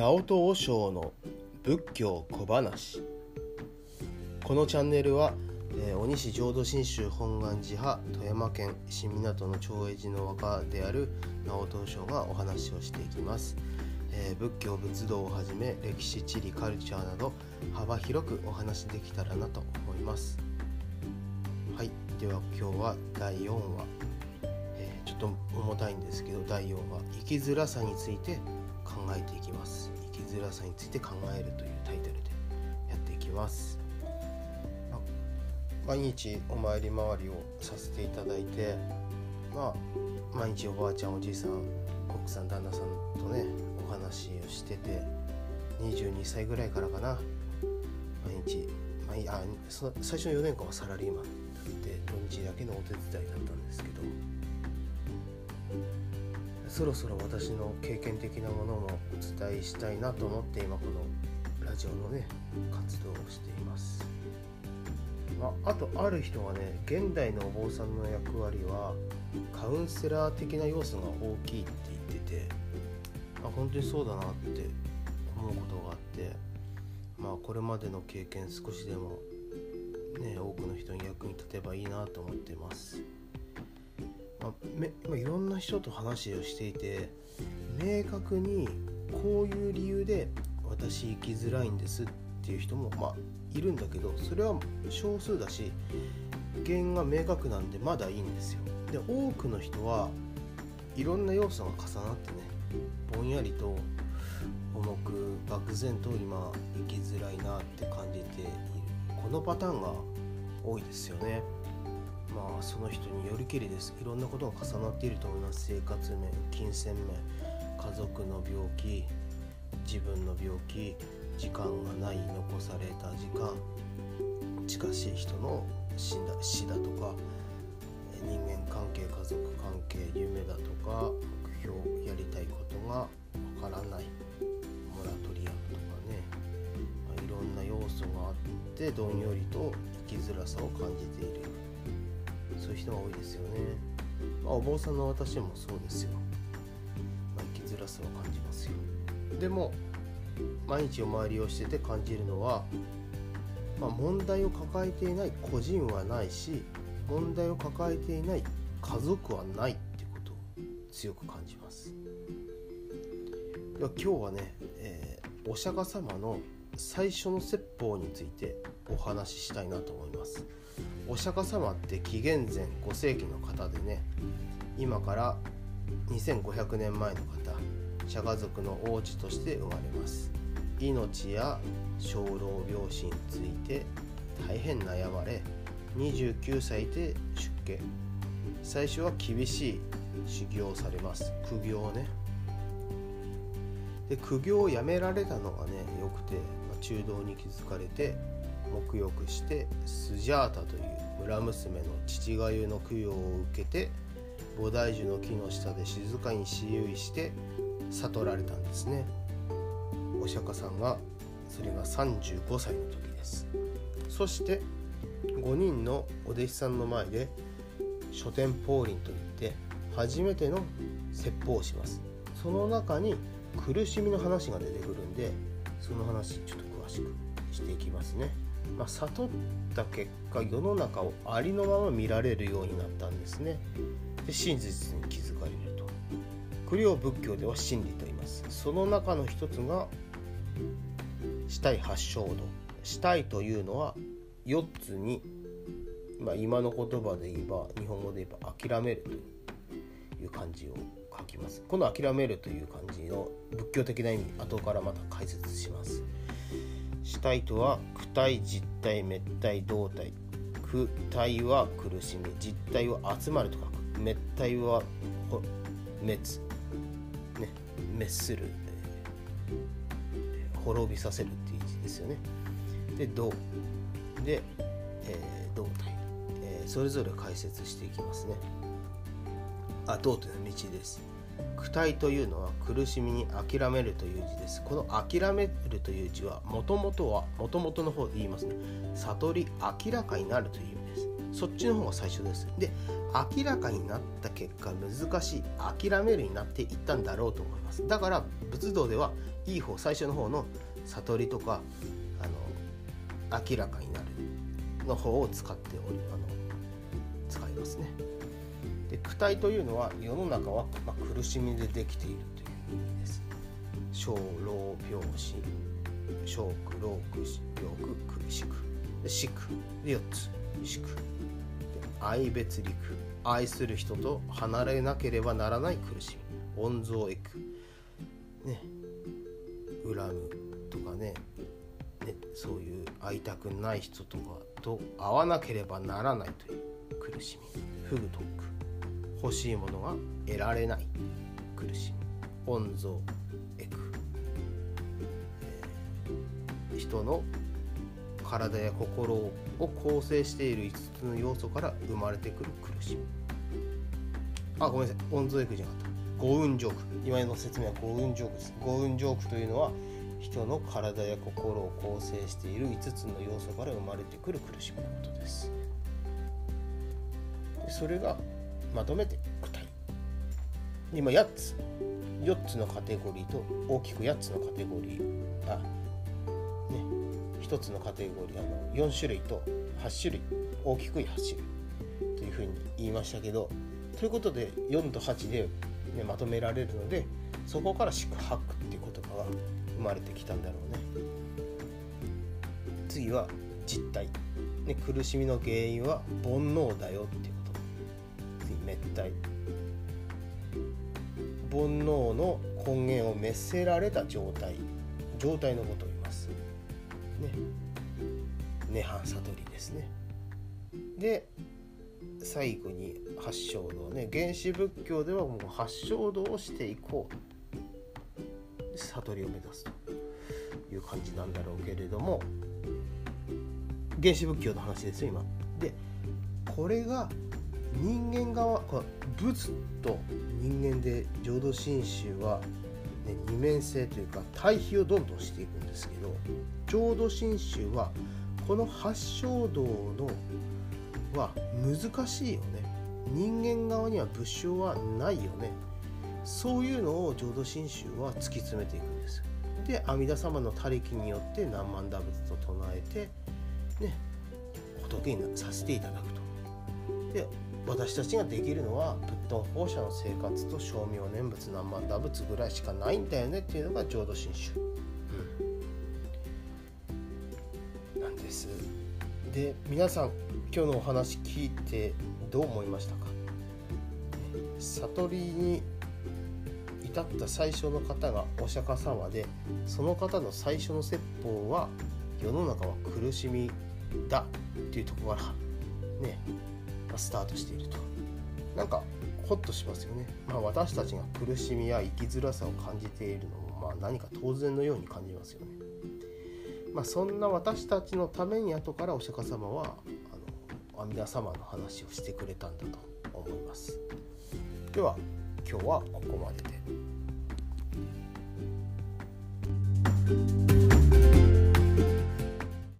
直人和尚の仏教小話。このチャンネルは、えー、鬼師浄土真宗本願寺派富山県新湊の長栄寺の和歌である直人和尚がお話をしていきます、えー、仏教仏道をはじめ歴史地理カルチャーなど幅広くお話できたらなと思います。はいでは今日は第4話、えー、ちょっと重たいんですけど第4話。生きづらさについて考えていきます。生きづらさについて考えるというタイトルでやっていきます。毎日お参り回りをさせていただいてまあ毎日おばあちゃんおじいさん奥さん旦那さんとねお話をしてて22歳ぐらいからかな。毎日毎あ最初の4年間はサラリーマンで土日だけのお手伝いだったんですけどそろそろ私の経験的なものもお伝えしたいなと思って今このラジオのね活動をしています、まあ、あとある人がね現代のお坊さんの役割はカウンセラー的な要素が大きいって言っててあ本当にそうだなって思うことがあってまあこれまでの経験少しでもね多くの人に役に立てばいいなと思ってます。まあ、めまあ、いろんな人と話をしていて明確にこういう理由で私生きづらいんですっていう人もまあいるんだけどそれは少数だし原因が明確なんでまだいいんですよ。で多くの人はいろんな要素が重なってねぼんやりと重く漠然と今生きづらいなって感じている。このパターンが多いですよね。まあその人によりけりです。いろんなことが重なっていると思います。生活面金銭面家族の病気自分の病気時間がない残された時間近しい人の死だ死だとか人間関係家族関係夢だとか目標やりたいことがわからないモラトリアムとかね、まあ、いろんな要素があってどんよりと生きづらさを感じている。そういう人が多いですよね、まあ、お坊さんの私もそうですよ、まあ、生きづらさを感じますよ。でも毎日お参りをしてて感じるのは、まあ、問題を抱えていない個人はないし問題を抱えていない家族はないってことを強く感じます。では今日はね、えー、お釈迦様の最初の説法についてお話ししたいなと思います。お釈迦様って紀元前5世紀の方でね今から2500年前の方釈迦族の王子として生まれます。命や生老病死について大変悩まれ29歳で出家。最初は厳しい修行をされます。苦行ね。で苦行をやめられたのがねよくて、まあ、中道に気づかれて沐浴してスジャータという村娘の父がゆの供養を受けて菩提樹の木の下で静かに私有して悟られたんですね。お釈迦さんがそれが35歳の時です。そして5人のお弟子さんの前で書店法輪といって初めての説法をします。その中に苦しみの話が出てくるんでその話ちょっと詳しくしていきますね。まあ、悟った結果世の中をありのまま見られるようになったんですね。で真実に気づかれると。栗を仏教では真理と言います。その中の一つが死体発祥度。死体というのは4つに、まあ、今の言葉で言えば日本語で言えば諦めるという漢字を書きます。この諦めるという漢字の仏教的な意味後からまた解説します。体とは躯体実体滅体動体躯体は苦しみ実体は集まると書く。滅体は滅、ね、滅する、滅びさせるっていう字ですよね。で動。で、えー、動体、えー、それぞれ解説していきますね。あ動というのは道です。苦体というのは苦しみに諦めるという字です。この諦めるという字はもともとはもともとの方で言いますね。悟り明らかになるという意味です。そっちの方が最初です。で明らかになった結果難しい。諦めるになっていったんだろうと思います。だから仏道ではいい方最初の方の悟りとかあの明らかになるの方を使っておりあの使いますね。で苦体というのは世の中は、まあ、苦しみでできているという意味です。小老病死小苦老苦死病苦苦しくで死苦。4つ。死苦。愛別離苦。愛する人と離れなければならない苦しみ。温蔵エクね。恨むとかね。ね。そういう会いたくない人とかと会わなければならないという苦しみ。フグトック欲しいものが得られない。苦しみ。温蔵。エク、えー、人の体や心を構成している5つの要素から生まれてくる苦しみ。あごめんなさい。温蔵エクじゃなかった。五運ジョーク今の説明は五運ジョークです。五運ジョークというのは人の体や心を構成している5つの要素から生まれてくる苦しみのことです。それがまとめて具体今8つ。4つのカテゴリーと大きく8つのカテゴリー。あね。1つのカテゴリーあの4種類と8種類。大きく8種類。というふうに言いましたけどということで4と8で、ね、まとめられるのでそこから宿泊っていう言葉が生まれてきたんだろうね。次は実体、ね、苦しみの原因は煩悩だよって滅体煩悩の根源を滅せられた状態状態のことを言います。ね。涅槃悟りですね。で最後に八正道ね。原始仏教ではもう八正道をしていこう。悟りを目指すという感じなんだろうけれども原始仏教の話ですよ今。でこれが人間側この仏と人間で浄土真宗は、ね、二面性というか対比をどんどんしていくんですけど浄土真宗はこの八正道のは難しいよね。人間側には仏性はないよね。そういうのを浄土真宗は突き詰めていくんです。で阿弥陀様の他力によって何万打仏と唱えてね仏にさせていただくと。で私たちができるのは仏頓放射の生活と称名念仏何万打仏ぐらいしかないんだよねっていうのが浄土真宗、うん、なんですで皆さん今日のお話聞いてどう思いましたか？悟りに至った最初の方がお釈迦様でその方の最初の説法は世の中は苦しみだっていうとこからね。スタートしていると。なんかホッとしますよね、まあ、私たちが苦しみや生きづらさを感じているのも、まあ、何か当然のように感じますよね、まあ、そんな私たちのために後からお釈迦様はあの阿弥陀様の話をしてくれたんだと思います。では今日はここまでで。